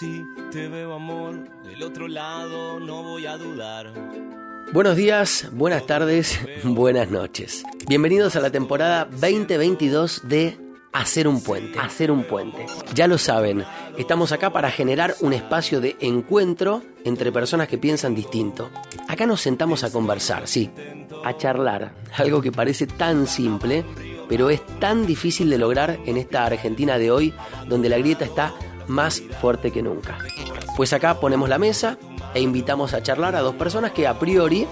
Si te veo amor del otro lado, no voy a dudar. Buenos días, buenas tardes, buenas noches. Bienvenidos a la temporada 2022 de Hacer un puente. Hacer un puente. Ya lo saben, estamos acá para generar un espacio de encuentro entre personas que piensan distinto. Acá nos sentamos a conversar, sí, a charlar, algo que parece tan simple, pero es tan difícil de lograr en esta Argentina de hoy, donde la grieta está más fuerte que nunca. Pues acá ponemos la mesa e invitamos a charlar a dos personas que a priori,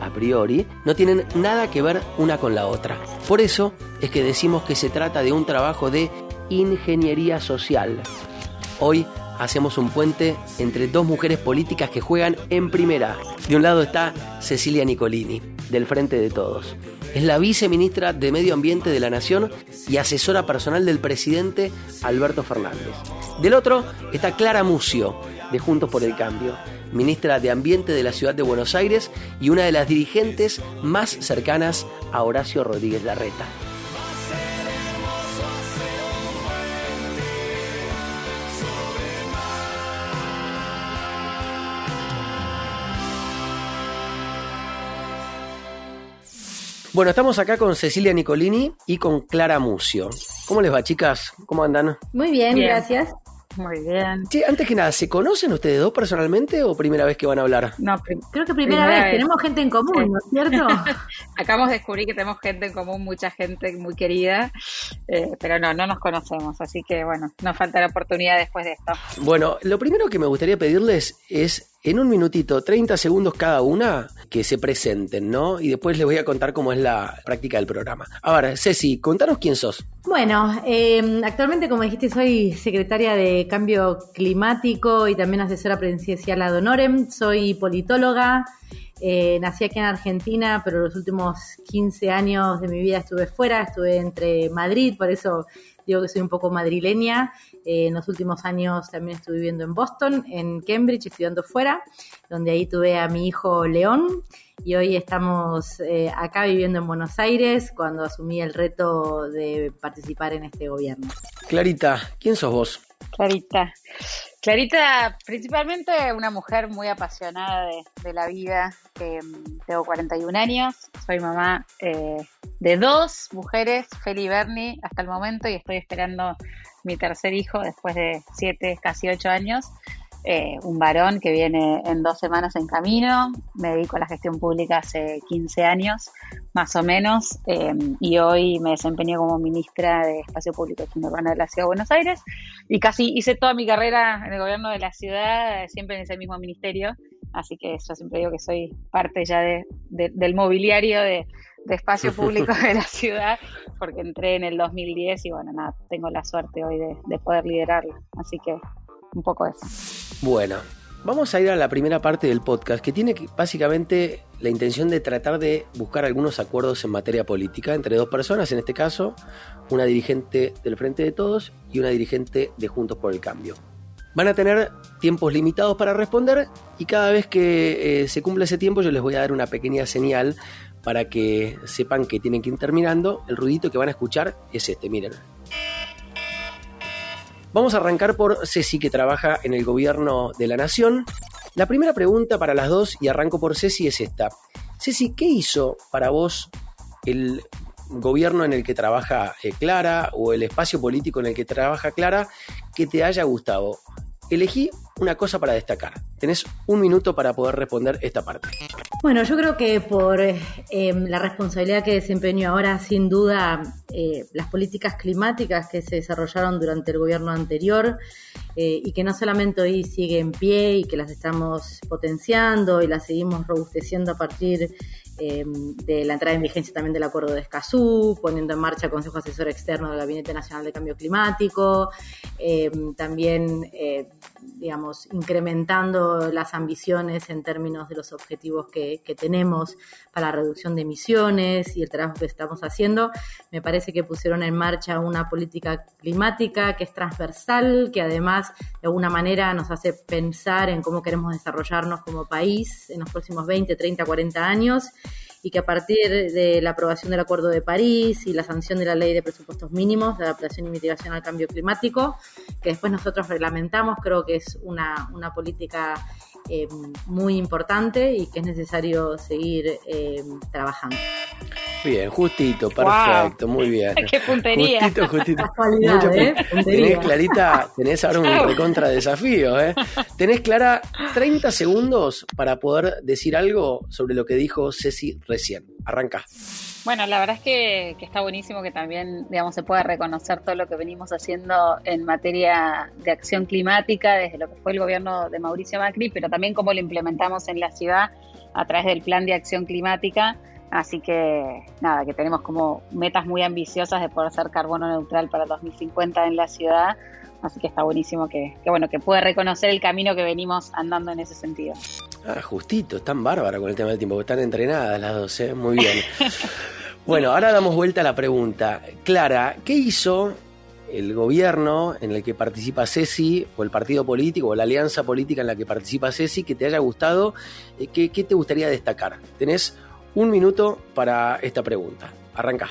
a priori, no tienen nada que ver una con la otra. Por eso es que decimos que se trata de un trabajo de ingeniería social. Hoy hacemos un puente entre dos mujeres políticas que juegan en primera. De un lado está Cecilia Nicolini, del Frente de Todos. Es la viceministra de Medio Ambiente de la Nación y asesora personal del presidente Alberto Fernández. Del otro está Clara Mucio, de Juntos por el Cambio, ministra de Ambiente de la Ciudad de Buenos Aires y una de las dirigentes más cercanas a Horacio Rodríguez Larreta. Bueno, estamos acá con Cecilia Nicolini y con Clara Mucio. ¿Cómo les va, chicas? ¿Cómo andan? Muy bien, Bien. gracias. Muy bien. Sí, antes que nada, ¿se conocen ustedes dos personalmente o primera vez que van a hablar? No, Creo que primera, Primera vez. vez. tenemos gente en común, Sí. ¿no es cierto? acabamos de descubrir que tenemos gente en común, mucha gente muy querida, eh, pero no, no nos conocemos, así que bueno, nos falta la oportunidad después de esto. Bueno, lo primero que me gustaría pedirles es, en un minutito, 30 segundos cada una, que se presenten, ¿no? Y después les voy a contar cómo es la práctica del programa. A ver, Ceci, contanos quién sos. bueno, eh, actualmente, como dijiste, soy secretaria de Cambio Climático y también asesora presidencial ad honorem. Soy politóloga. eh, nací aquí en Argentina, pero los últimos 15 años de mi vida estuve fuera, estuve entre Madrid, por eso digo que soy un poco madrileña. Eh, en los últimos años también estuve viviendo en Boston, en Cambridge, estudiando fuera, donde ahí tuve a mi hijo León. Y hoy estamos eh, acá viviendo en Buenos Aires cuando asumí el reto de participar en este gobierno. Clarita, ¿quién sos vos? Clarita. Clarita, principalmente una mujer muy apasionada de, de la vida. eh, tengo 41 años, soy mamá eh, de dos mujeres, Feli y Bernie, hasta el momento, y estoy esperando mi tercer hijo después de siete, casi ocho años. Eh, un varón que viene en dos semanas en camino. Me dedico a la gestión pública hace 15 años, más o menos, eh, y hoy me desempeño como ministra de Espacio Público y Urbana de la Ciudad de Buenos Aires. Y casi hice toda mi carrera en el gobierno de la ciudad, siempre en ese mismo ministerio. Así que yo siempre digo que soy parte ya de, de- del mobiliario de, de espacio público de la ciudad, porque entré en el 2010 y bueno, nada, tengo la suerte hoy de, de poder liderarlo. Así que un poco eso. Bueno, vamos a ir a la primera parte del podcast, que tiene básicamente la intención de tratar de buscar algunos acuerdos en materia política entre dos personas, en este caso, una dirigente del Frente de Todos y una dirigente de Juntos por el Cambio. Van a tener tiempos limitados para responder y cada vez que eh, se cumple ese tiempo yo les voy a dar una pequeña señal para que sepan que tienen que ir terminando. El ruidito que van a escuchar es este, miren. Vamos a arrancar por Ceci, que trabaja en el gobierno de la nación. La primera pregunta para las dos, y arranco por Ceci, es esta. Ceci, ¿qué hizo para vos el gobierno en el que trabaja eh, Clara o el espacio político en el que trabaja Clara que te haya gustado? Elegí una cosa para destacar. Tenés un minuto para poder responder esta parte. Bueno, yo creo que por eh, la responsabilidad que desempeño ahora, sin duda, eh, las políticas climáticas que se desarrollaron durante el gobierno anterior eh, y que no solamente hoy sigue en pie y que las estamos potenciando y las seguimos robusteciendo a partir de la entrada en vigencia también del acuerdo de Escazú, poniendo en marcha el Consejo Asesor Externo del Gabinete Nacional de Cambio Climático, también, digamos, incrementando las ambiciones en términos de los objetivos que, que tenemos para la reducción de emisiones y el trabajo que estamos haciendo. Me parece que pusieron en marcha una política climática que es transversal, que además de alguna manera nos hace pensar en cómo queremos desarrollarnos como país en los próximos 20, 30, 40 años y que a partir de la aprobación del Acuerdo de París y la sanción de la Ley de Presupuestos Mínimos de Adaptación y Mitigación al Cambio Climático, que después nosotros reglamentamos, creo que es una, una política eh, muy importante y que es necesario seguir eh, trabajando. Bien, justito, perfecto, muy bien. Qué puntería. Justito, justito. ¿eh? Tenés, Clarita, tenés ahora un recontra desafío, ¿eh? Tenés, Clara, 30 segundos para poder decir algo sobre lo que dijo Ceci recién. Arranca. Bueno, la verdad es que, que, está buenísimo que también, digamos, se pueda reconocer todo lo que venimos haciendo en materia de acción climática desde lo que fue el gobierno de Mauricio Macri, pero también cómo lo implementamos en la ciudad a través del plan de acción climática. Así que nada, que tenemos como metas muy ambiciosas de poder ser carbono neutral para 2050 en la ciudad. Así que está buenísimo que, que bueno, que pueda reconocer el camino que venimos andando en ese sentido. Ah, justito, están bárbara con el tema del tiempo, están entrenadas las dos, ¿eh? Muy bien. bueno, ahora damos vuelta a la pregunta. Clara, ¿qué hizo el gobierno en el que participa Ceci, o el partido político, o la alianza política en la que participa Ceci, que te haya gustado? ¿Qué, qué te gustaría destacar? Tenés un minuto para esta pregunta. Arranca.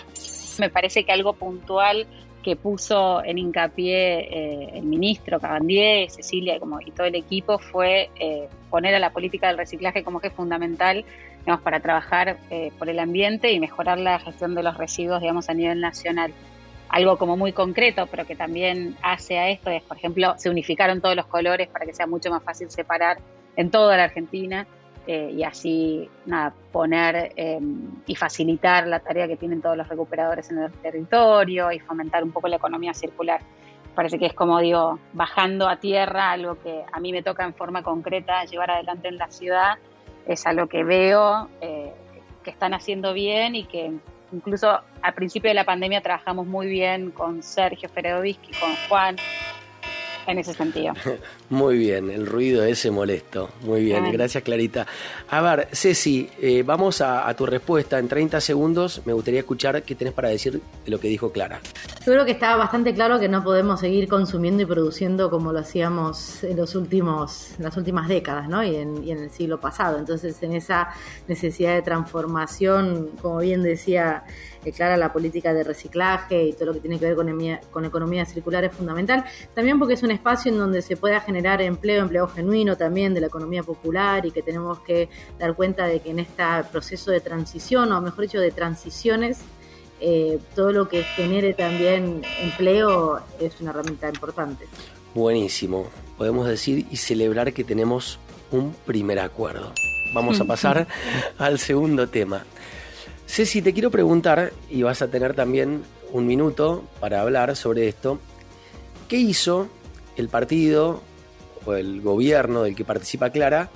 Me parece que algo puntual que puso en hincapié eh, el ministro Cabandier, Cecilia como, y todo el equipo fue eh, poner a la política del reciclaje como que es fundamental digamos, para trabajar eh, por el ambiente y mejorar la gestión de los residuos digamos, a nivel nacional. Algo como muy concreto, pero que también hace a esto es, por ejemplo, se unificaron todos los colores para que sea mucho más fácil separar en toda la Argentina eh, y así poner eh, y facilitar la tarea que tienen todos los recuperadores en el territorio y fomentar un poco la economía circular. Parece que es como digo, bajando a tierra algo que a mí me toca en forma concreta llevar adelante en la ciudad, es algo que veo eh, que están haciendo bien y que incluso al principio de la pandemia trabajamos muy bien con Sergio Feredovisky, con Juan, en ese sentido. Muy bien, el ruido ese molesto. Muy bien, gracias Clarita. A ver, Ceci, eh, vamos a, a, tu respuesta. En 30 segundos me gustaría escuchar qué tenés para decir de lo que dijo Clara. Yo creo que está bastante claro que no podemos seguir consumiendo y produciendo como lo hacíamos en los últimos, las últimas décadas, ¿no? Y en, y en el siglo pasado. Entonces, en esa necesidad de transformación, como bien decía Clara, la política de reciclaje y todo lo que tiene que ver con, con economía circular es fundamental. También porque es un espacio en donde se pueda generar empleo, empleo genuino también de la economía popular y que tenemos que dar cuenta de que en este proceso de transición, o mejor dicho, de transiciones, eh, todo lo que genere también empleo es una herramienta importante. Buenísimo. Podemos decir y celebrar que tenemos un primer acuerdo. Vamos a pasar al segundo tema. Ceci, te quiero preguntar, y vas a tener también un minuto para hablar sobre esto, ¿qué hizo el partido o el gobierno del que participa Clara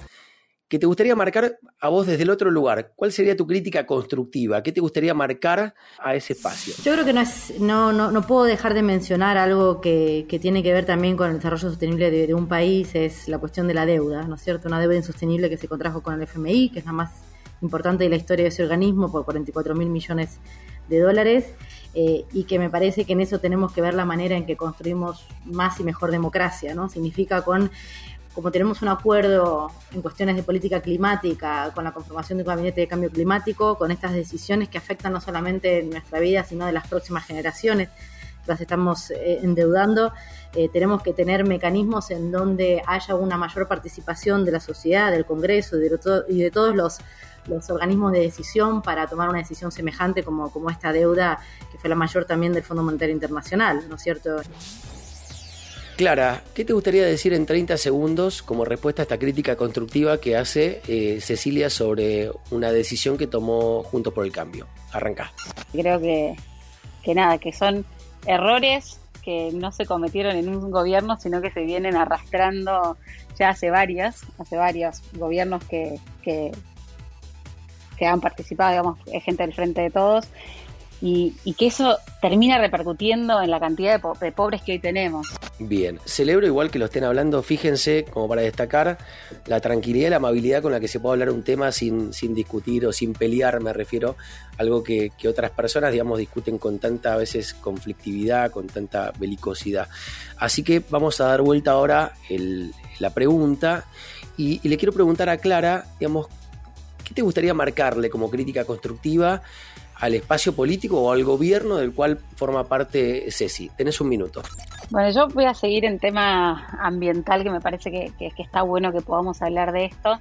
que te gustaría marcar a vos desde el otro lugar? ¿Cuál sería tu crítica constructiva? ¿Qué te gustaría marcar a ese espacio? Yo creo que no, es, no, no, no puedo dejar de mencionar algo que, que, tiene que ver también con el desarrollo sostenible de, de, un país, es la cuestión de la deuda, ¿no es cierto? Una deuda insostenible que se contrajo con el FMI, que es la más importante de la historia de ese organismo, por 44 mil millones de dólares. Eh, y que me parece que en eso tenemos que ver la manera en que construimos más y mejor democracia, ¿no? Significa con como tenemos un acuerdo en cuestiones de política climática, con la conformación de un gabinete de cambio climático, con estas decisiones que afectan no solamente nuestra vida, sino de las próximas generaciones, las estamos eh, endeudando, eh, tenemos que tener mecanismos en donde haya una mayor participación de la sociedad, del Congreso y de, to y de todos los, los, organismos de decisión para tomar una decisión semejante como, como esta deuda que fue la mayor también del Fondo Monetario Internacional, ¿no es cierto? Clara, ¿qué te gustaría decir en 30 segundos como respuesta a esta crítica constructiva que hace eh, Cecilia sobre una decisión que tomó Juntos por el Cambio? Arranca. Creo que, que nada, que son errores que no se cometieron en un gobierno, sino que se vienen arrastrando ya hace varias, hace varios gobiernos que, que, que han participado, digamos, gente del Frente de Todos, y, que eso termina repercutiendo en la cantidad de, po de, pobres que hoy tenemos. Bien, celebro igual que lo estén hablando, fíjense, como para destacar, la tranquilidad y la amabilidad con la que se puede hablar un tema sin, sin discutir o sin pelear, me refiero, algo que, otras personas, digamos, discuten con tanta a veces conflictividad, con tanta belicosidad. Así que vamos a dar vuelta ahora el, la pregunta y le quiero preguntar a Clara, digamos, ¿qué te gustaría marcarle como crítica constructiva al espacio político o al gobierno del cual forma parte Ceci? Tenés un minuto. Bueno, yo voy a seguir en tema ambiental, que me parece que, está bueno que podamos hablar de esto.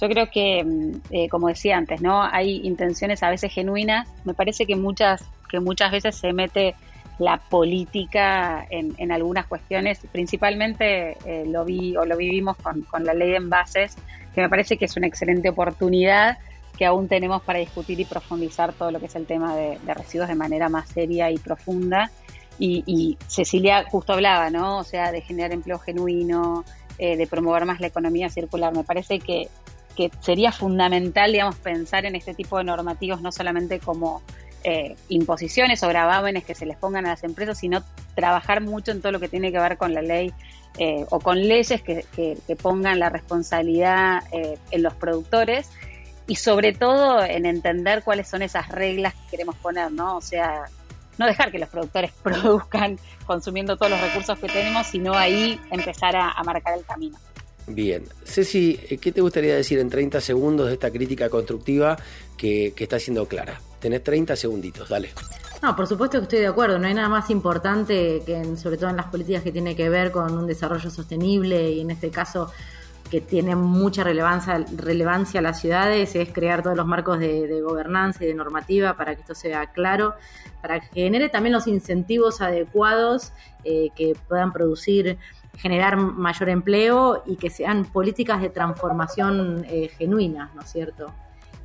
Yo creo que, mm, eh, como decía antes, ¿no? Hay intenciones a veces genuinas. Me parece que muchas, que muchas veces se mete la política en, algunas cuestiones, principalmente eh, lo vi o lo vivimos con, la ley de envases, que me parece que es una excelente oportunidad que aún tenemos para discutir y profundizar todo lo que es el tema de, residuos de manera más seria y profunda. Y, Cecilia justo hablaba, ¿no? O sea, de generar empleo genuino, eh, de promover más la economía circular. Me parece que, que sería fundamental, digamos, pensar en este tipo de normativos no solamente como eh, imposiciones o gravámenes que se les pongan a las empresas, sino trabajar mucho en todo lo que tiene que ver con la ley eh, o con leyes que, pongan la responsabilidad eh, en los productores y sobre todo en entender cuáles son esas reglas que queremos poner, ¿no? O sea, no dejar que los productores produzcan consumiendo todos los recursos que tenemos, sino ahí empezar a, marcar el camino. Bien. Ceci, ¿qué te gustaría decir en 30 segundos de esta crítica constructiva que, que está siendo clara? Tenés 30 segunditos, dale. No, por supuesto que estoy de acuerdo. No hay nada más importante que, sobre todo en las políticas que tiene que ver con un desarrollo sostenible y en este caso que tiene mucha relevancia, relevancia a las ciudades, es crear todos los marcos de, gobernanza y de normativa para que esto sea claro, para que genere también los incentivos adecuados eh, que puedan producir generar mayor empleo y que sean políticas de transformación eh, genuinas, ¿no es cierto?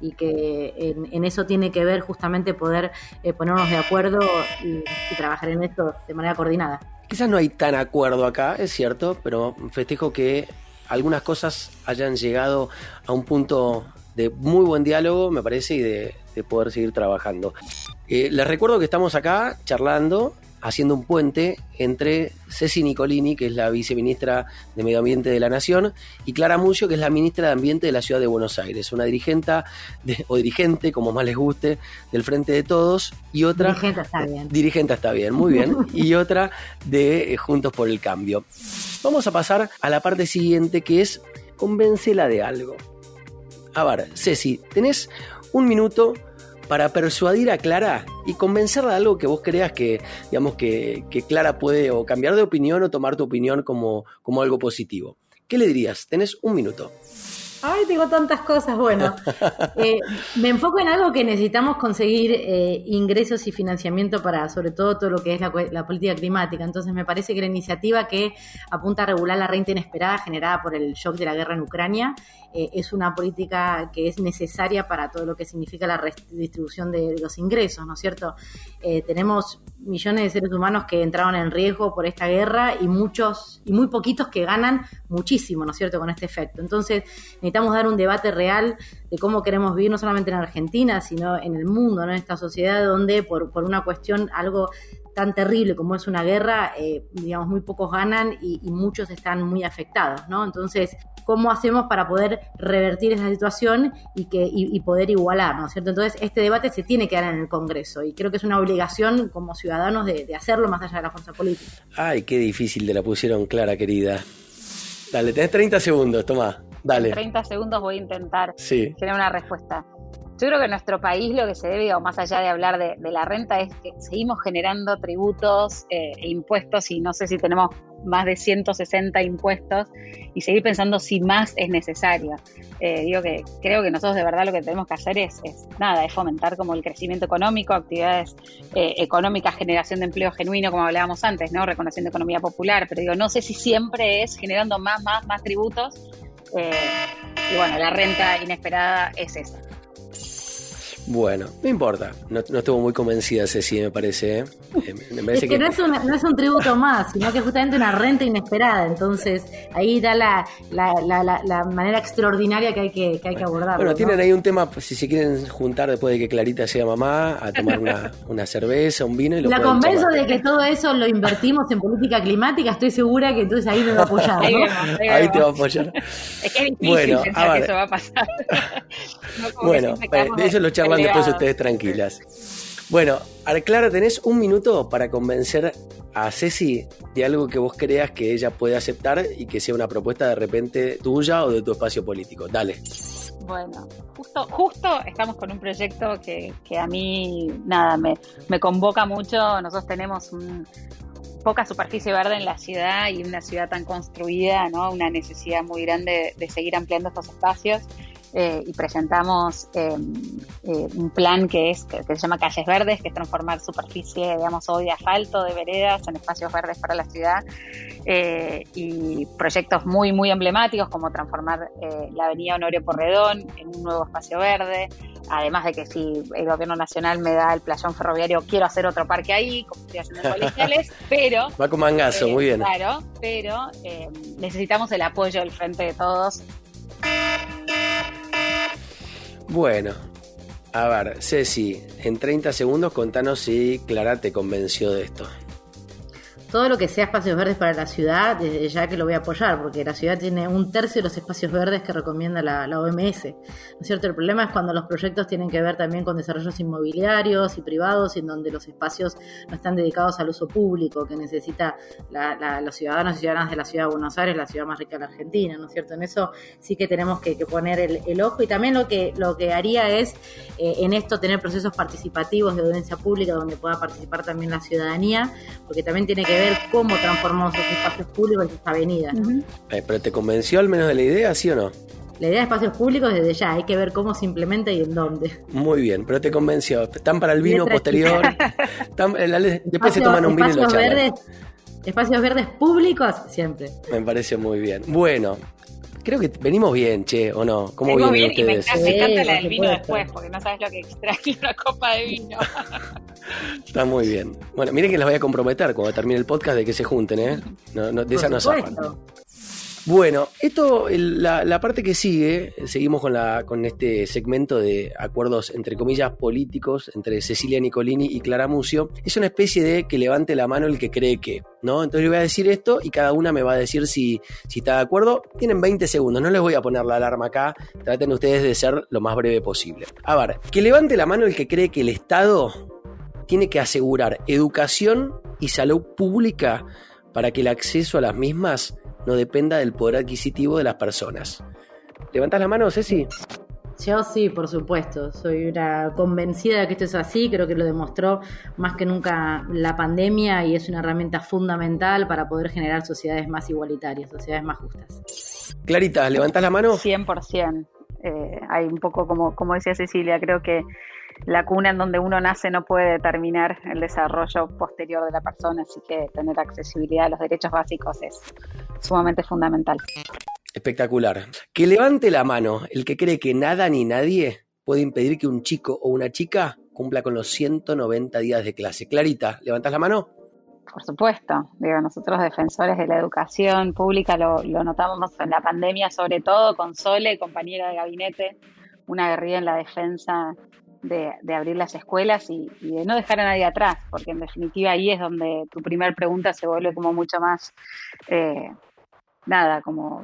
Y que en, eso tiene que ver justamente poder eh, ponernos de acuerdo y, trabajar en esto de manera coordinada. Quizás no hay tan acuerdo acá, es cierto, pero festejo que algunas cosas hayan llegado a un punto de muy buen diálogo, me parece, y de, poder seguir trabajando. Eh, les recuerdo que estamos acá charlando haciendo un puente entre Ceci Nicolini, que es la viceministra de Medio Ambiente de la Nación, y Clara Mucio, que es la ministra de Ambiente de la Ciudad de Buenos Aires, una dirigente o dirigente, como más les guste, del Frente de Todos, y otra... Dirigente está bien. Dirigente está bien, muy bien. y otra de eh, Juntos por el Cambio. Vamos a pasar a la parte siguiente, que es convéncela de algo. A ver, Ceci, tenés un minuto para persuadir a Clara y convencerla de algo que vos creas que, digamos, que, Clara puede o cambiar de opinión o tomar tu opinión como, como algo positivo. ¿Qué le dirías? Tenés un minuto. Ay, tengo tantas cosas. Bueno, eh, me enfoco en algo que necesitamos conseguir eh, ingresos y financiamiento para, sobre todo, todo lo que es la, política climática. Entonces, me parece que la iniciativa que apunta a regular la renta inesperada generada por el shock de la guerra en Ucrania eh, es una política que es necesaria para todo lo que significa la redistribución de, los ingresos, ¿no es cierto? tenemos millones de seres humanos que entraron en riesgo por esta guerra y muchos y muy poquitos que ganan muchísimo, ¿no es cierto?, con este efecto. Entonces, necesitamos dar un debate real de cómo queremos vivir no solamente en Argentina, sino en el mundo, ¿no? En esta sociedad donde por, una cuestión algo tan terrible como es una guerra, eh, digamos, muy pocos ganan y, muchos están muy afectados, ¿no? Entonces, ¿cómo hacemos para poder revertir esa situación y, poder igualar, ¿no es cierto? Entonces, este debate se tiene que dar en el Congreso y creo que es una obligación como ciudadanos de, de hacerlo más allá de la fuerza política. Ay, qué difícil te la pusieron clara, querida. Dale, tenés 30 segundos, toma. Dale. En 30 segundos voy a intentar tener una respuesta. Yo creo que en nuestro país lo que se debe, o más allá de hablar de, la renta, es que seguimos generando tributos eh, e impuestos y no sé si tenemos más de 160 impuestos y seguir pensando si más es necesario. Eh, digo que creo que nosotros de verdad lo que tenemos que hacer es, nada, es fomentar como el crecimiento económico, actividades eh, económicas, generación de empleo genuino, como hablábamos antes, ¿no? Reconociendo economía popular, pero digo, no sé si siempre es generando más, más, más tributos. Y bueno, la renta inesperada es esa. Bueno, no importa. No, estuvo muy convencida Ceci, me parece. ¿eh? Eh, es que, No, es un, no, es un, tributo más, sino que es justamente una renta inesperada. Entonces, ahí da la, la, manera extraordinaria que hay que, que, hay que abordar. Bueno, tienen ahí un tema, pues, si se quieren juntar después de que Clarita sea mamá, a tomar una, una cerveza, un vino y lo La convenzo de que todo eso lo invertimos en política climática, estoy segura que entonces ahí me va a apoyar. Ahí, te va a apoyar. Es que es difícil bueno, pensar que eso va a pasar. bueno, eh, de eso lo charlamos después ustedes tranquilas. Bueno, Clara, tenés un minuto para convencer a Ceci de algo que vos creas que ella puede aceptar y que sea una propuesta de repente tuya o de tu espacio político. Dale. Bueno, justo, justo estamos con un proyecto que, que a mí, nada, me, me convoca mucho. Nosotros tenemos un, poca superficie verde en la ciudad y una ciudad tan construida, ¿no? Una necesidad muy grande de seguir ampliando estos espacios. Eh, y presentamos eh, eh, un plan que es que, se llama Calles Verdes, que es transformar superficie, digamos, hoy de asfalto, de veredas, en espacios verdes para la ciudad. y proyectos muy, muy emblemáticos como transformar la avenida Honorio Porredón en un nuevo espacio verde. Además de que si el gobierno nacional me da el playón ferroviario, quiero hacer otro parque ahí, como estoy haciendo en policiales, pero... Va con mangazo, muy bien. Claro, pero necesitamos el apoyo del frente de todos bueno, a ver, Ceci, en 30 segundos contanos si Clara te convenció de esto todo lo que sea espacios verdes para la ciudad, desde ya que lo voy a apoyar, porque la ciudad tiene un tercio de los espacios verdes que recomienda la, OMS. ¿No es cierto? El problema es cuando los proyectos tienen que ver también con desarrollos inmobiliarios y privados, en donde los espacios no están dedicados al uso público que necesita los ciudadanos y ciudadanas de la ciudad de Buenos Aires, la ciudad más rica de la Argentina, ¿no es cierto? En eso sí que tenemos que, poner el, ojo y también lo que, lo que haría es eh, en esto tener procesos participativos de audiencia pública donde pueda participar también la ciudadanía, porque también tiene que ver ver cómo transformamos esos espacios públicos en esta avenida. Eh, ¿Pero te convenció al menos de la idea, sí o no? La idea de espacios públicos desde ya, hay que ver cómo se implementa y en dónde. Muy bien, pero te convenció. Están para el vino posterior. Eh, después se toman un vino y lo verdes, Espacios verdes públicos siempre. Me parece muy bien. Bueno, Creo que venimos bien, che, ¿o no? ¿Cómo vienen bien ustedes? Y me, encanta la del vino después, porque no sabes lo que extrae una copa de vino. Está muy bien. Bueno, miren que las voy a comprometer cuando termine el podcast de que se junten, ¿eh? No, no, de esa no zafan. Bueno, esto, la, parte que sigue, seguimos con, este segmento de acuerdos, entre comillas, políticos entre Cecilia Nicolini y Clara Mucio. Es una especie de que levante la mano el que cree que, ¿no? Entonces le voy a decir esto y cada una me va a decir si, si está de acuerdo. Tienen 20 segundos, no les voy a poner la alarma acá, traten ustedes de ser lo más breve posible. A ver, que levante la mano el que cree que el Estado tiene que asegurar educación y salud pública para que el acceso a las mismas no dependa del poder adquisitivo de las personas. ¿Levantas la mano, Ceci? Yo sí, por supuesto. Soy una convencida de que esto es así. Creo que lo demostró más que nunca la pandemia y es una herramienta fundamental para poder generar sociedades más igualitarias, sociedades más justas. Clarita, ¿levantas la mano? 100%. Eh, hay un poco como, como decía Cecilia, creo que la cuna en donde uno nace no puede determinar el desarrollo posterior de la persona, así que tener accesibilidad a los derechos básicos es sumamente fundamental. Espectacular. Que levante la mano el que cree que nada ni nadie puede impedir que un chico o una chica cumpla con los 190 días de clase. Clarita, ¿levantas la mano? Por supuesto, digo, nosotros defensores de la educación pública lo, lo notamos en la pandemia, sobre todo con Sole, compañera de gabinete, una guerrilla en la defensa de, abrir las escuelas y, de no dejar a nadie atrás, porque en definitiva ahí es donde tu primera pregunta se vuelve como mucho más, eh, nada, como,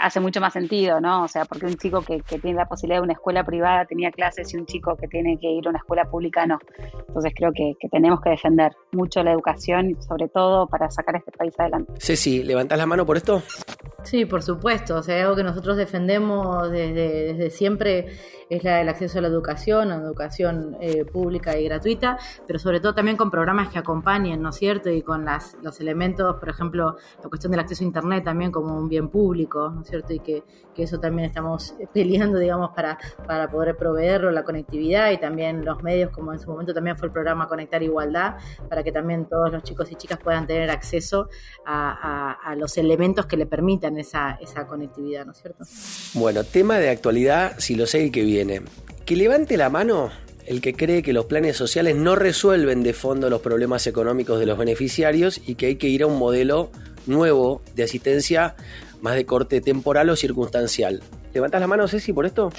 hace mucho más sentido, ¿no? O sea, porque un chico que, tiene la posibilidad de una escuela privada tenía clases y un chico que tiene que ir a una escuela pública no. Entonces creo que, tenemos que defender mucho la educación y sobre todo para sacar este país adelante. Ceci, ¿levantás la mano por esto? Sí, por supuesto. O sea, algo que nosotros defendemos desde, desde siempre es la del acceso a la educación, a la educación eh, pública y gratuita, pero sobre todo también con programas que acompañen, ¿no es cierto? Y con las, los elementos, por ejemplo, la cuestión del acceso a Internet también como un bien público, ¿no es cierto? Y que, que eso también estamos peleando, digamos, para, para poder proveerlo, la conectividad y también los medios, como en su momento también fue el programa Conectar Igualdad, para que también todos los chicos y chicas puedan tener acceso a, a, a los elementos que le permitan esa, conectividad, ¿no es cierto? Bueno, tema de actualidad, si lo sé el que viene que levante la mano el que cree que los planes sociales no resuelven de fondo los problemas económicos de los beneficiarios y que hay que ir a un modelo nuevo de asistencia más de corte temporal o circunstancial. ¿Levantas la mano, Ceci, por esto?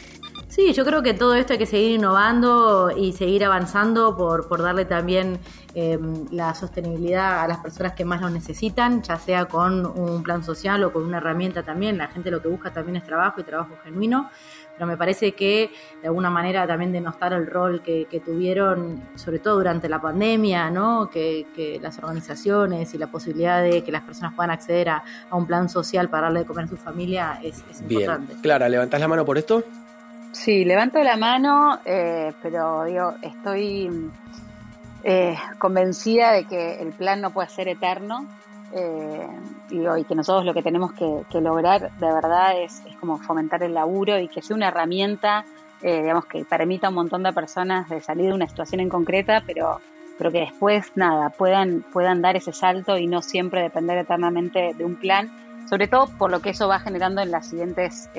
Sí, yo creo que todo esto hay que seguir innovando y seguir avanzando por, por darle también em, la sostenibilidad a las personas que más lo necesitan, ya sea con un plan social o con una herramienta también. La gente lo que busca también es trabajo y trabajo genuino, pero me parece que de alguna manera también denostar el rol que, tuvieron, sobre todo durante la pandemia, ¿no? Que, las organizaciones y la posibilidad de que las personas puedan acceder a, un plan social para darle de comer a su familia es, es Bien. importante. Clara, ¿levantás la mano por esto? Sí, levanto la mano, eh, pero digo, estoy eh, convencida de que el plan no puede ser eterno eh, y, que nosotros lo que tenemos que, lograr de verdad es, como fomentar el laburo y que sea una herramienta, eh, digamos, que permita a un montón de personas de salir de una situación en concreta, pero, pero que después, nada, puedan, puedan dar ese salto y no siempre depender eternamente de un plan, sobre todo por lo que eso va generando en las siguientes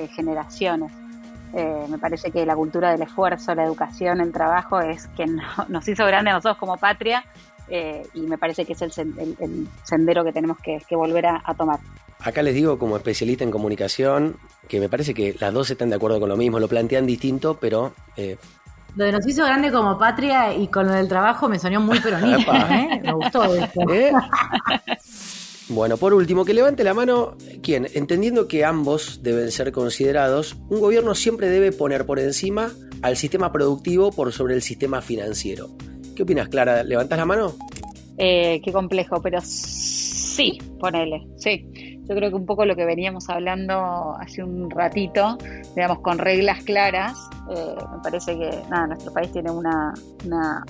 eh, me parece que la cultura del esfuerzo, la educación, el trabajo es que nos hizo grandes a nosotros como patria eh, y me parece que es el, sendero que tenemos que, volver a, tomar. Acá les digo como especialista en comunicación que me parece que las dos están de acuerdo con lo mismo, lo plantean distinto, pero... Eh, lo de nos hizo grande como patria y con lo del trabajo me sonó muy peronista, ¿eh? Me gustó ¿Eh? Bueno, por último, que levante la mano quien, entendiendo que ambos deben ser considerados, un gobierno siempre debe poner por encima al sistema productivo por sobre el sistema financiero. ¿Qué opinas, Clara? ¿Levantas la mano? Eh, qué complejo, pero sí, ponele, sí. Yo creo que un poco lo que veníamos hablando hace un ratito, digamos, con reglas claras, eh, me parece que nada, nuestro país tiene una, una,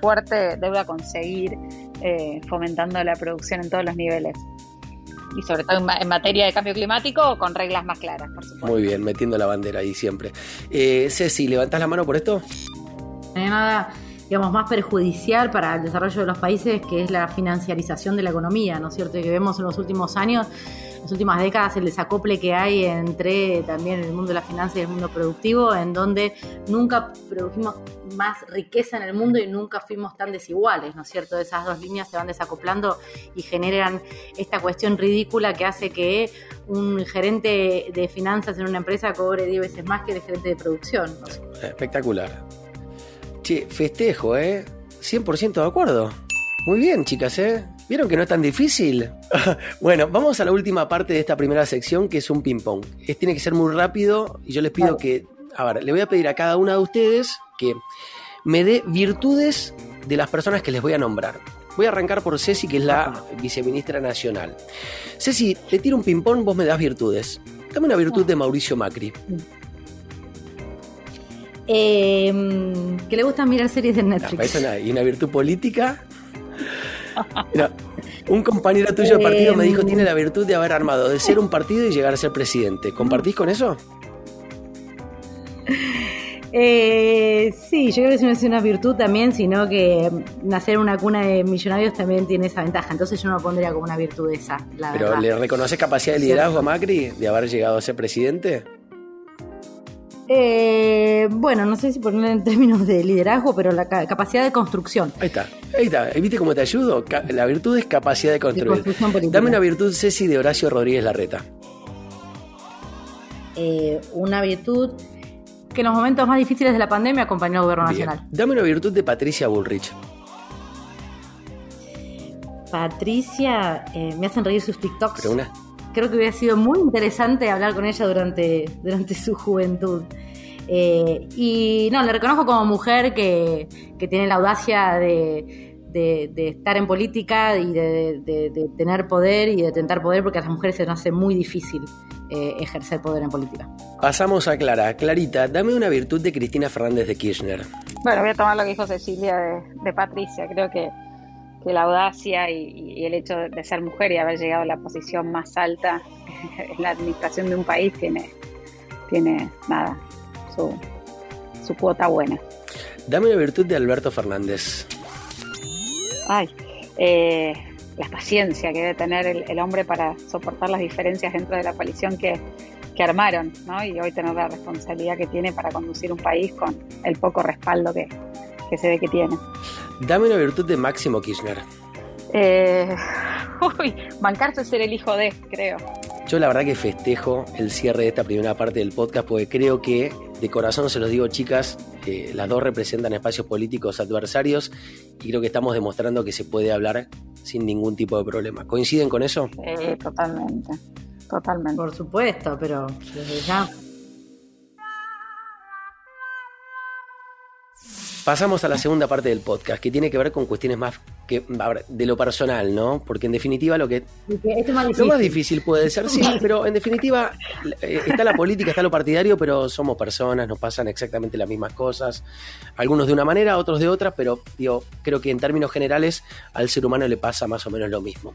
fuerte deuda a conseguir eh, fomentando la producción en todos los niveles. Y sobre todo en, materia de cambio climático, con reglas más claras, por supuesto. Muy bien, metiendo la bandera ahí siempre. Eh, Ceci, ¿levantas la mano por esto? nada digamos, más perjudicial para el desarrollo de los países, que es la financiarización de la economía, ¿no es cierto? Que vemos en los últimos años, en las últimas décadas, el desacople que hay entre también el mundo de la finanzas y el mundo productivo, en donde nunca produjimos más riqueza en el mundo y nunca fuimos tan desiguales, ¿no es cierto? Esas dos líneas se van desacoplando y generan esta cuestión ridícula que hace que un gerente de finanzas en una empresa cobre 10 veces más que el gerente de producción. Espectacular. Che, festejo, ¿eh? 100% de acuerdo. Muy bien, chicas, ¿eh? ¿Vieron que no es tan difícil? bueno, vamos a la última parte de esta primera sección, que es un ping-pong. tiene que ser muy rápido y yo les pido que... A ver, le voy a pedir a cada una de ustedes que me dé virtudes de las personas que les voy a nombrar. Voy a arrancar por Ceci, que es la viceministra nacional. Ceci, te tiro un ping-pong, vos me das virtudes. Dame una virtud de Mauricio Macri. Eh, que le gusta mirar series de Netflix. ¿Y una virtud política? un compañero tuyo de partido me dijo tiene la virtud de haber armado, de ser un partido y llegar a ser presidente. ¿Compartís con eso? Eh, sí, yo creo que eso no es una virtud también, sino que nacer en una cuna de millonarios también tiene esa ventaja. Entonces yo no lo pondría como una virtud esa. ¿Pero le reconoces capacidad de liderazgo a Macri de haber llegado a ser presidente? Eh, bueno, no sé si ponerlo en términos de liderazgo, pero la capacidad de construcción. Ahí está, ahí está. ¿Viste cómo te ayudo? La virtud es capacidad de construir. Dame una virtud, Ceci, de Horacio Rodríguez Larreta. Eh, una virtud que en los momentos más difíciles de la pandemia acompañó al gobierno nacional. Dame una virtud de Patricia Bullrich. Patricia, eh, me hacen reír sus TikToks. Pero una creo que hubiera sido muy interesante hablar con ella durante, durante su juventud. Eh, y no, le reconozco como mujer que, tiene la audacia de, estar en política y de, tener poder y de tentar poder, porque a las mujeres se nos hace muy difícil eh, ejercer poder en política. Pasamos a Clara. Clarita, dame una virtud de Cristina Fernández de Kirchner. Bueno, voy a tomar lo que dijo Cecilia de Patricia. Creo que que la audacia y, el hecho de ser mujer y haber llegado a la posición más alta en la administración de un país tiene, tiene nada, su, su cuota buena. Dame una virtud de Alberto Fernández. Ay, eh, la paciencia que debe tener el, hombre para soportar las diferencias dentro de la coalición que, que armaron, ¿no? Y hoy tener la responsabilidad que tiene para conducir un país con el poco respaldo que, que se ve que tiene. Dame una virtud de Máximo Kirchner. Eh, uy, bancarse ser el hijo de, creo. Yo la verdad que festejo el cierre de esta primera parte del podcast porque creo que, de corazón se los digo chicas, eh, las dos representan espacios políticos adversarios y creo que estamos demostrando que se puede hablar sin ningún tipo de problema. ¿Coinciden con eso? Sí, totalmente, totalmente. Por supuesto, pero desde ya Pasamos a la segunda parte del podcast, que tiene que ver con cuestiones más que de lo personal, ¿no? Porque en definitiva lo que es más lo más difícil puede ser, sí, pero en definitiva eh, está la política, está lo partidario, pero somos personas, nos pasan exactamente las mismas cosas, algunos de una manera, otros de otra, pero digo, creo que en términos generales al ser humano le pasa más o menos lo mismo.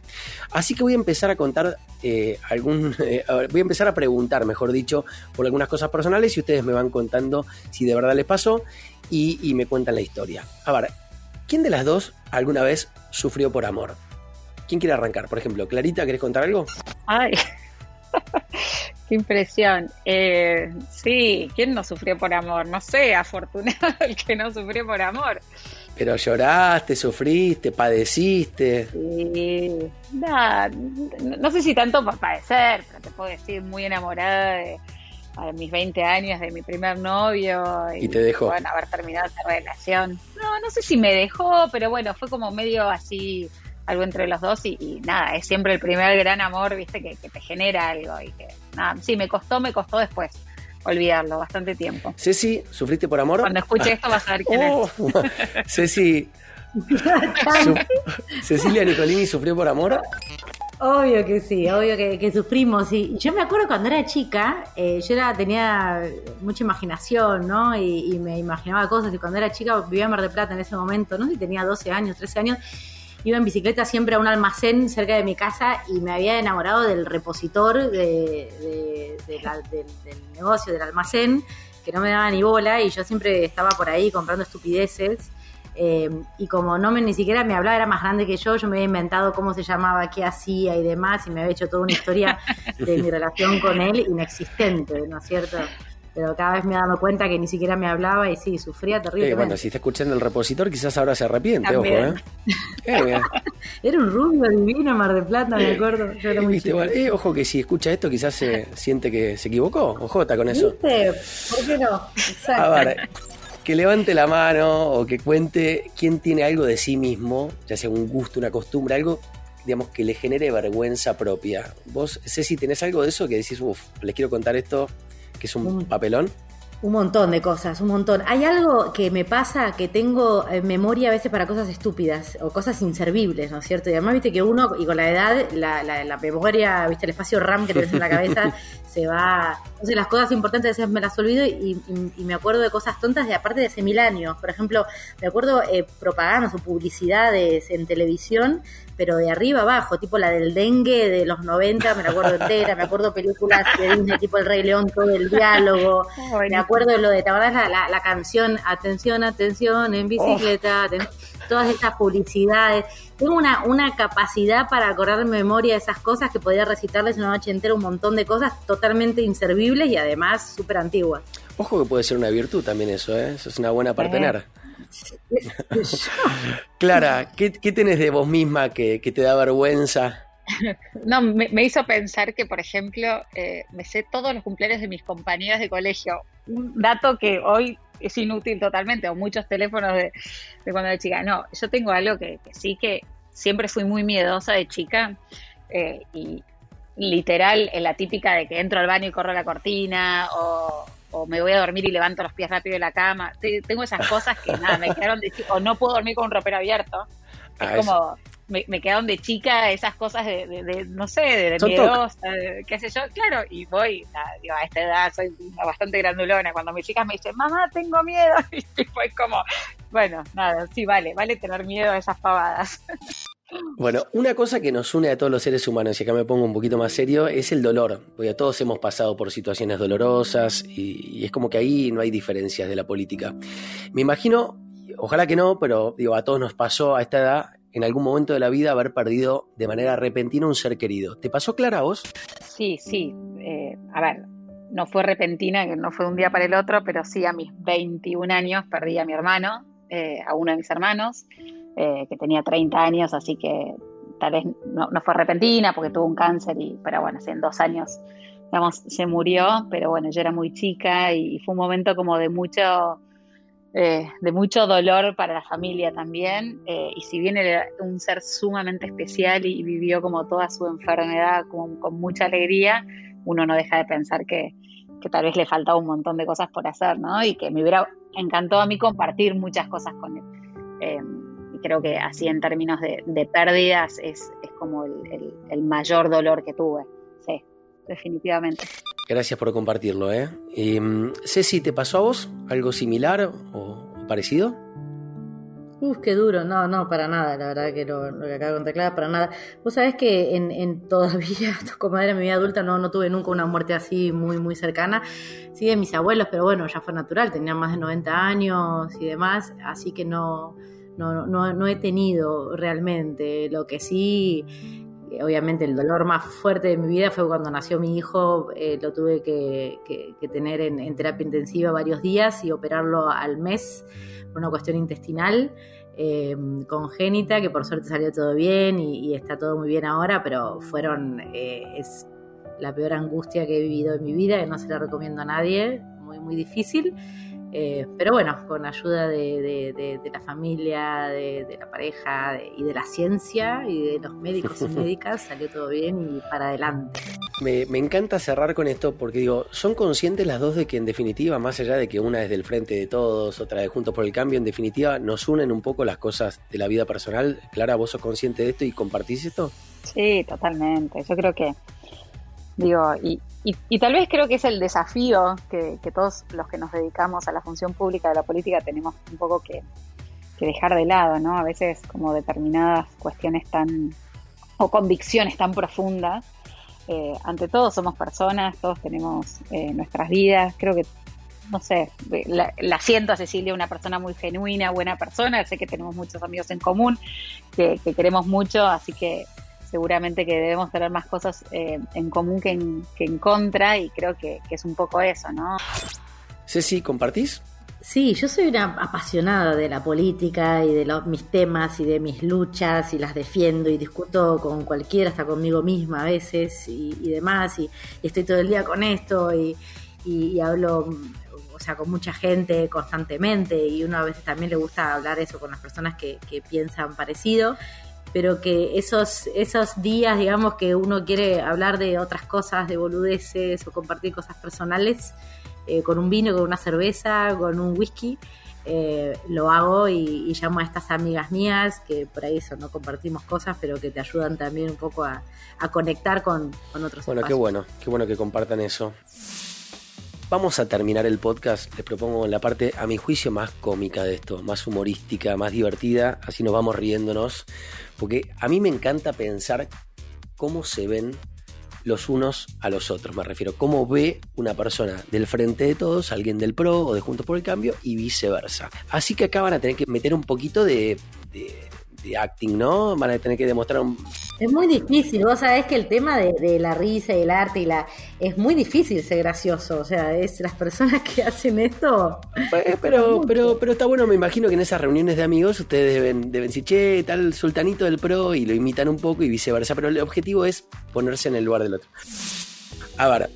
Así que voy a empezar a contar eh, algún, eh, voy a empezar a preguntar, mejor dicho, por algunas cosas personales y ustedes me van contando si de verdad les pasó y, y me cuentan la historia. A ver, ¿Quién de las dos alguna vez sufrió por amor? ¿Quién quiere arrancar? Por ejemplo, Clarita, ¿querés contar algo? Ay, qué impresión. Eh, sí, ¿quién no sufrió por amor? No sé, afortunado el que no sufrió por amor. Pero lloraste, sufriste, padeciste. Sí, no sé si tanto por padecer, pero te puedo decir muy enamorada de a mis 20 años de mi primer novio. Y, te dejó. Bueno, haber terminado esa relación. No, no sé si me dejó, pero bueno, fue como medio así, algo entre los dos y, nada, es siempre el primer gran amor, viste, que, te genera algo y que, nada, sí, me costó, me costó después olvidarlo, bastante tiempo. Ceci, ¿sufriste por amor? Cuando escuche esto vas a ver quién es. Oh, Ceci, Cecilia Nicolini sufrió por amor. Obvio que sí, obvio que, sufrimos. Y yo me acuerdo cuando era chica, eh, yo era, tenía mucha imaginación, ¿no? Y, me imaginaba cosas. Y cuando era chica vivía en Mar de Plata en ese momento, no sé tenía 12 años, 13 años. Iba en bicicleta siempre a un almacén cerca de mi casa y me había enamorado del repositor de, del, del negocio, del almacén, que no me daba ni bola. Y yo siempre estaba por ahí comprando estupideces. Eh, y como no me ni siquiera me hablaba, era más grande que yo, yo me había inventado cómo se llamaba, qué hacía y demás, y me había hecho toda una historia de mi relación con él inexistente, ¿no es cierto? Pero cada vez me he dado cuenta que ni siquiera me hablaba y sí, sufría terrible. Eh, bueno, si está escuchando el repositor, quizás ahora se arrepiente, ojo, ¿eh? era un rubio divino Mar de Plata, me acuerdo. Yo era muy eh, ojo que si escucha esto, quizás se siente que se equivocó. Ojota con eso. ¿Viste? ¿Por qué no? Exacto. A ver, que levante la mano o que cuente quién tiene algo de sí mismo, ya sea un gusto, una costumbre, algo, digamos, que le genere vergüenza propia. Vos, Ceci, ¿tenés algo de eso que decís, uff, les quiero contar esto, que es un papelón? Un montón de cosas, un montón. Hay algo que me pasa que tengo eh, memoria a veces para cosas estúpidas o cosas inservibles, ¿no es cierto? Y además, viste que uno, y con la edad, la, la, memoria, viste, el espacio RAM que tenés en la cabeza se va. Entonces, las cosas importantes a veces me las olvido y, me acuerdo de cosas tontas de aparte de hace mil años. Por ejemplo, me acuerdo eh, propagandas o publicidades en televisión pero de arriba abajo, tipo la del dengue de los 90, me la acuerdo entera, me acuerdo películas de Disney, tipo El Rey León, todo el diálogo, me acuerdo de lo de, ¿te acordás la, la, canción Atención, atención, en bicicleta? todas estas publicidades. Tengo una, una capacidad para acordar en memoria de esas cosas que podía recitarles una noche entera un montón de cosas totalmente inservibles y además súper antiguas. Ojo que puede ser una virtud también eso, ¿eh? Eso es una buena para tener. Clara, ¿qué, ¿qué, tenés de vos misma que, te da vergüenza? No, me, hizo pensar que, por ejemplo, eh, me sé todos los cumpleaños de mis compañeras de colegio. Un dato que hoy es inútil totalmente, o muchos teléfonos de, cuando era chica. No, yo tengo algo que, sí que siempre fui muy miedosa de chica eh, y literal en la típica de que entro al baño y corro la cortina o o me voy a dormir y levanto los pies rápido de la cama. Tengo esas cosas que nada, me quedaron de o no puedo dormir con un ropero abierto. Es ah, como, me, quedaron de chica esas cosas de, no sé, de, miedosa, qué sé yo, claro, y voy, a esta edad soy bastante grandulona, cuando mis chicas me dicen, mamá, tengo miedo, y pues como, bueno, nada, sí, vale, vale tener miedo a esas pavadas. Bueno, una cosa que nos une a todos los seres humanos, y acá me pongo un poquito más serio, es el dolor. Porque todos hemos pasado por situaciones dolorosas y, es como que ahí no hay diferencias de la política. Me imagino, ojalá que no, pero digo, a todos nos pasó a esta edad en algún momento de la vida haber perdido de manera repentina un ser querido. ¿Te pasó Clara a vos? Sí, sí. Eh, a ver, no fue repentina, no fue de un día para el otro, pero sí a mis 21 años perdí a mi hermano, eh, a uno de mis hermanos. Eh, que tenía 30 años, así que tal vez no, fue repentina porque tuvo un cáncer, y, pero bueno, hace dos años se murió, pero bueno, yo era muy chica y, fue un momento como de mucho, eh, de mucho dolor para la familia también. Eh, y si bien era un ser sumamente especial y, vivió como toda su enfermedad con, mucha alegría, uno no deja de pensar que, tal vez le faltaba un montón de cosas por hacer, ¿no? Y que me hubiera encantado a mí compartir muchas cosas con él creo que así en términos de, pérdidas es, como el, mayor dolor que tuve. Sí, definitivamente. Gracias por compartirlo. ¿eh? Mm, Ceci, ¿te pasó a vos algo similar o parecido? Uf, qué duro, no, no, para nada, la verdad que lo, que acabo de contar, claro, para nada. Vos sabés que en, en todavía, como era mi vida adulta, no, no tuve nunca una muerte así muy, muy cercana. Sí, de mis abuelos, pero bueno, ya fue natural, tenían más de 90 años y demás, así que no, no, no, no he tenido realmente. Lo que sí, obviamente el dolor más fuerte de mi vida fue cuando nació mi hijo, eh, lo tuve que, tener en, terapia intensiva varios días y operarlo al mes una cuestión intestinal eh, congénita, que por suerte salió todo bien y, está todo muy bien ahora, pero fueron, eh, es la peor angustia que he vivido en mi vida, que no se la recomiendo a nadie, muy, muy difícil. Eh, pero bueno, con ayuda de, la familia, de, la pareja y de la ciencia y de los médicos y médicas salió todo bien y para adelante. Me, encanta cerrar con esto porque digo, son conscientes las dos de que en definitiva, más allá de que una es del frente de todos, otra de Juntos por el Cambio, en definitiva nos unen un poco las cosas de la vida personal. Clara, ¿vos sos consciente de esto y compartís esto? Sí, totalmente. Yo creo que, digo, y, y, tal vez creo que es el desafío que, todos los que nos dedicamos a la función pública de la política tenemos un poco que, dejar de lado, ¿no? A veces como determinadas cuestiones tan, o convicciones tan profundas. Eh, ante todo somos personas, todos tenemos eh, nuestras vidas. Creo que, no sé, la, siento a Cecilia una persona muy genuina, buena persona. Sé que tenemos muchos amigos en común, que queremos mucho, así que seguramente que debemos tener más cosas eh, en común que en, que en, contra y creo que, es un poco eso, ¿no? Ceci, ¿compartís? Sí, yo soy una apasionada de la política y de los, mis temas y de mis luchas y las defiendo y discuto con cualquiera, hasta conmigo misma a veces y, demás y, estoy todo el día con esto y, y, hablo o sea, con mucha gente constantemente y uno a veces también le gusta hablar eso con las personas que, que piensan parecido pero que esos, esos días, digamos, que uno quiere hablar de otras cosas, de boludeces o compartir cosas personales, eh, con un vino, con una cerveza, con un whisky, eh, lo hago y, llamo a estas amigas mías que por ahí eso no compartimos cosas, pero que te ayudan también un poco a, conectar con, con otros. Bueno, qué bueno, qué bueno que compartan eso. Vamos a terminar el podcast, les propongo la parte, a mi juicio, más cómica de esto, más humorística, más divertida, así nos vamos riéndonos, porque a mí me encanta pensar cómo se ven los unos a los otros, me refiero, cómo ve una persona del frente de todos, alguien del PRO o de Juntos por el Cambio y viceversa. Así que acá van a tener que meter un poquito de, de acting, ¿no? Van a tener que demostrar un... Es muy difícil, vos sabés que el tema de, la risa y el arte y la... Es muy difícil ser gracioso, o sea, es las personas que hacen esto... Pues, pero, pero, pero está bueno, me imagino que en esas reuniones de amigos ustedes deben, deben decir, che, tal sultanito del pro y lo imitan un poco y viceversa, pero el objetivo es ponerse en el lugar del otro. A ver,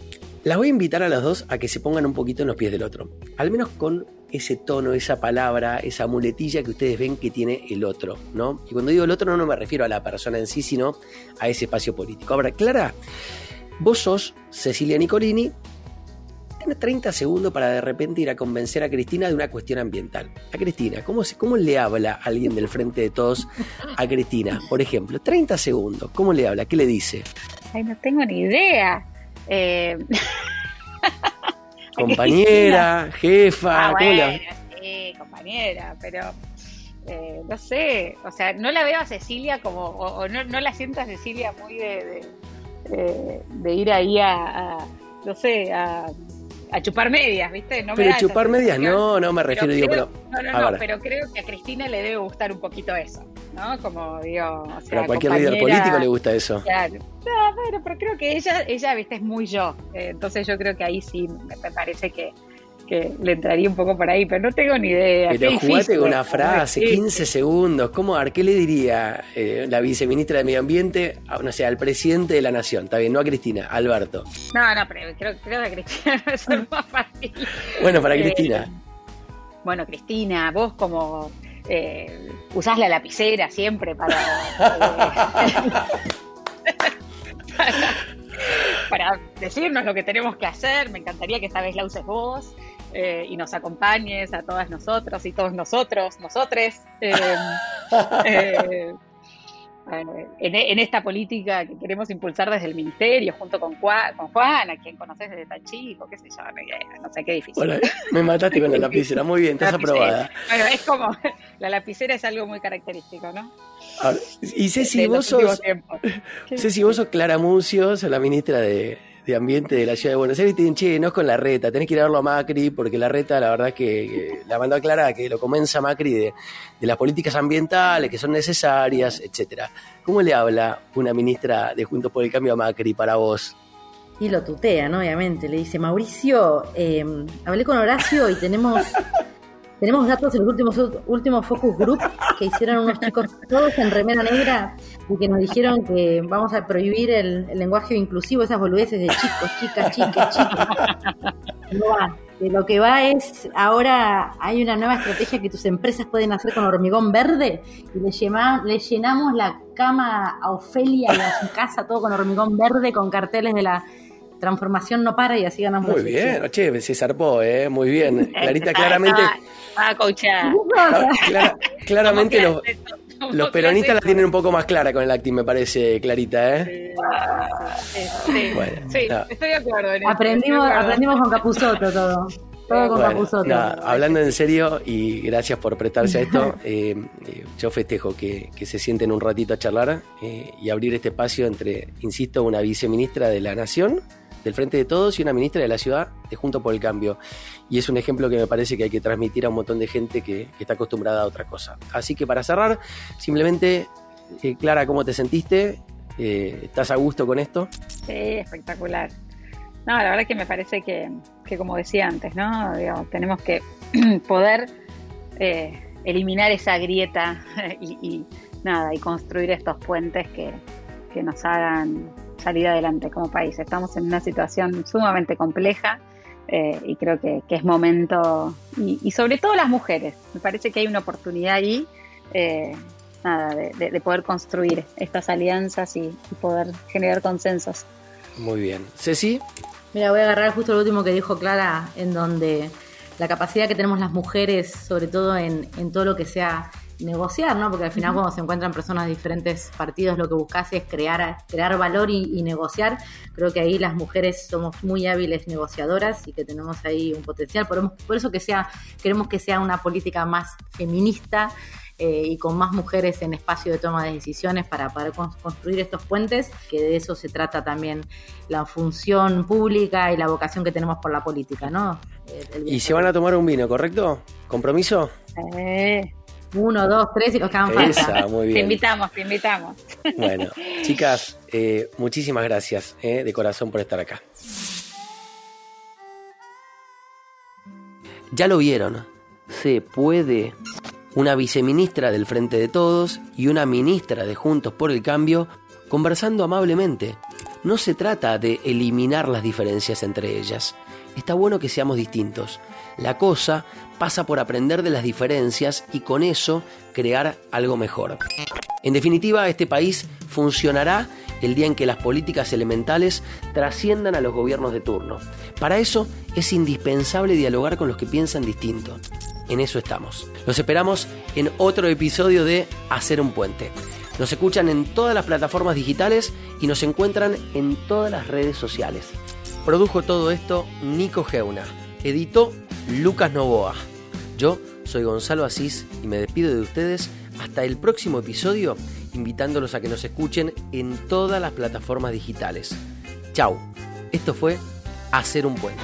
las voy a invitar a las dos a que se pongan un poquito en los pies del otro, al menos con ese tono, esa palabra, esa muletilla que ustedes ven que tiene el otro, ¿no? Y cuando digo el otro no, me refiero a la persona en sí, sino a ese espacio político. Ahora, Clara, vos sos Cecilia Nicolini, tienes 30 segundos para de repente ir a convencer a Cristina de una cuestión ambiental. A Cristina, ¿cómo, se, cómo le habla alguien del frente de todos a Cristina? Por ejemplo, 30 segundos, ¿cómo le habla? ¿Qué le dice? Ay, no tengo ni idea. Eh... compañera, jefa. Ah, bueno, sí, compañera, pero eh, no sé, o sea, no la veo a Cecilia como, o, no, no, la siento a Cecilia muy de, de, ir ahí a, no sé, a, a chupar medias, ¿viste? No pero chupar medias, no, no me refiero, digo, pero. No, no, no, pero creo que a Cristina le debe gustar un poquito eso, ¿no? Como digo. O sea, pero a cualquier líder político le gusta eso. Claro. No, pero, pero creo que ella, ella, ¿viste? Es muy yo. Eh, entonces yo creo que ahí sí me parece que que le entraría un poco por ahí, pero no tengo ni idea. Pero jugate con una frase, 15 segundos. ¿Cómo, a qué le diría eh, la viceministra de Medio Ambiente, no sé, al presidente de la Nación? Está bien, no a Cristina, a Alberto. No, no, pero creo, creo que Cristina va a ser más fácil. Bueno, para eh, Cristina. Bueno, Cristina, vos como eh, usás la lapicera siempre para, para, decirnos lo que tenemos que hacer. Me encantaría que esta vez la uses vos. Eh, y nos acompañes a todas nosotros y todos nosotros, nosotres. Eh, eh, en, esta política que queremos impulsar desde el Ministerio, junto con Juan, con Juan a quien conoces desde tan chico, qué sé yo, no, sé qué difícil. Bueno, me mataste con la lapicera, muy bien, estás aprobada. Bueno, es como, la lapicera es algo muy característico, ¿no? y sé si vos sos, sé si vos sos Clara Mucios, la ministra de, de Ambiente de la Ciudad de Buenos Aires, y te dicen, che, no es con la reta, tenés que ir a verlo a Macri, porque la reta, la verdad es que, la mandó a Clara que lo comienza Macri de, de, las políticas ambientales que son necesarias, etcétera. ¿Cómo le habla una ministra de Juntos por el Cambio a Macri para vos? Y lo tutea, ¿no? Obviamente. Le dice, Mauricio, eh, hablé con Horacio y tenemos tenemos datos de los últimos, últimos focus group que hicieron unos chicos todos en remera negra y que nos dijeron que vamos a prohibir el, lenguaje inclusivo, esas boludeces de chicos, chicas, chicas, chicas. No va. lo que va es, ahora hay una nueva estrategia que tus empresas pueden hacer con hormigón verde y le, le llenamos la cama a Ofelia y a su casa todo con hormigón verde, con carteles de la transformación no para y así ganamos. Muy bien, oye, se zarpó, ¿eh? Muy bien. Clarita, claramente. Ah, coachar. claramente los, los peronistas la tienen un poco más clara con el acting, me parece, Clarita, ¿eh? Sí, sí, estoy de acuerdo. aprendimos, aprendimos con Capuzoto todo. Todo con Capuzoto. hablando en serio, y gracias por prestarse a esto, eh, eh, yo festejo que, que, se sienten un ratito a charlar eh, y abrir este espacio entre, insisto, una viceministra de la Nación del Frente de Todos y una ministra de la ciudad de Junto por el Cambio. Y es un ejemplo que me parece que hay que transmitir a un montón de gente que, está acostumbrada a otra cosa. Así que para cerrar, simplemente, eh, Clara, ¿cómo te sentiste? Eh, ¿Estás a gusto con esto? Sí, espectacular. No, la verdad que me parece que, como decía antes, ¿no? tenemos que poder eh, eliminar esa grieta y, nada, y construir estos puentes que, que nos hagan salir adelante como país. Estamos en una situación sumamente compleja eh, y creo que, es momento, y, sobre todo las mujeres, me parece que hay una oportunidad ahí eh, nada, de, poder construir estas alianzas y, poder generar consensos. Muy bien. Ceci. Mira, voy a agarrar justo lo último que dijo Clara, en donde la capacidad que tenemos las mujeres, sobre todo en, en todo lo que sea negociar, ¿no? Porque al final cuando se encuentran personas de diferentes partidos lo que buscas es crear, crear valor y, negociar. Creo que ahí las mujeres somos muy hábiles negociadoras y que tenemos ahí un potencial. Por, por eso que sea, queremos que sea una política más feminista eh, y con más mujeres en espacio de toma de decisiones para poder construir estos puentes, que de eso se trata también la función pública y la vocación que tenemos por la política, ¿no? y se van a tomar un vino, ¿correcto? ¿Compromiso? Eh, uno, dos, tres y los que hagan falta. Muy bien. Te invitamos, te invitamos. Bueno, chicas, eh, muchísimas gracias eh, de corazón por estar acá. Ya lo vieron, se puede. Una viceministra del Frente de Todos y una ministra de Juntos por el Cambio conversando amablemente. No se trata de eliminar las diferencias entre ellas. Está bueno que seamos distintos. La cosa pasa por aprender de las diferencias y con eso crear algo mejor. En definitiva, este país funcionará el día en que las políticas elementales trasciendan a los gobiernos de turno. Para eso es indispensable dialogar con los que piensan distinto. En eso estamos. Los esperamos en otro episodio de Hacer un puente. Nos escuchan en todas las plataformas digitales y nos encuentran en todas las redes sociales. Produjo todo esto Nico Geuna. Editó Lucas Novoa. Yo soy Gonzalo Asís y me despido de ustedes hasta el próximo episodio, invitándolos a que nos escuchen en todas las plataformas digitales. Chau, esto fue Hacer un Puente.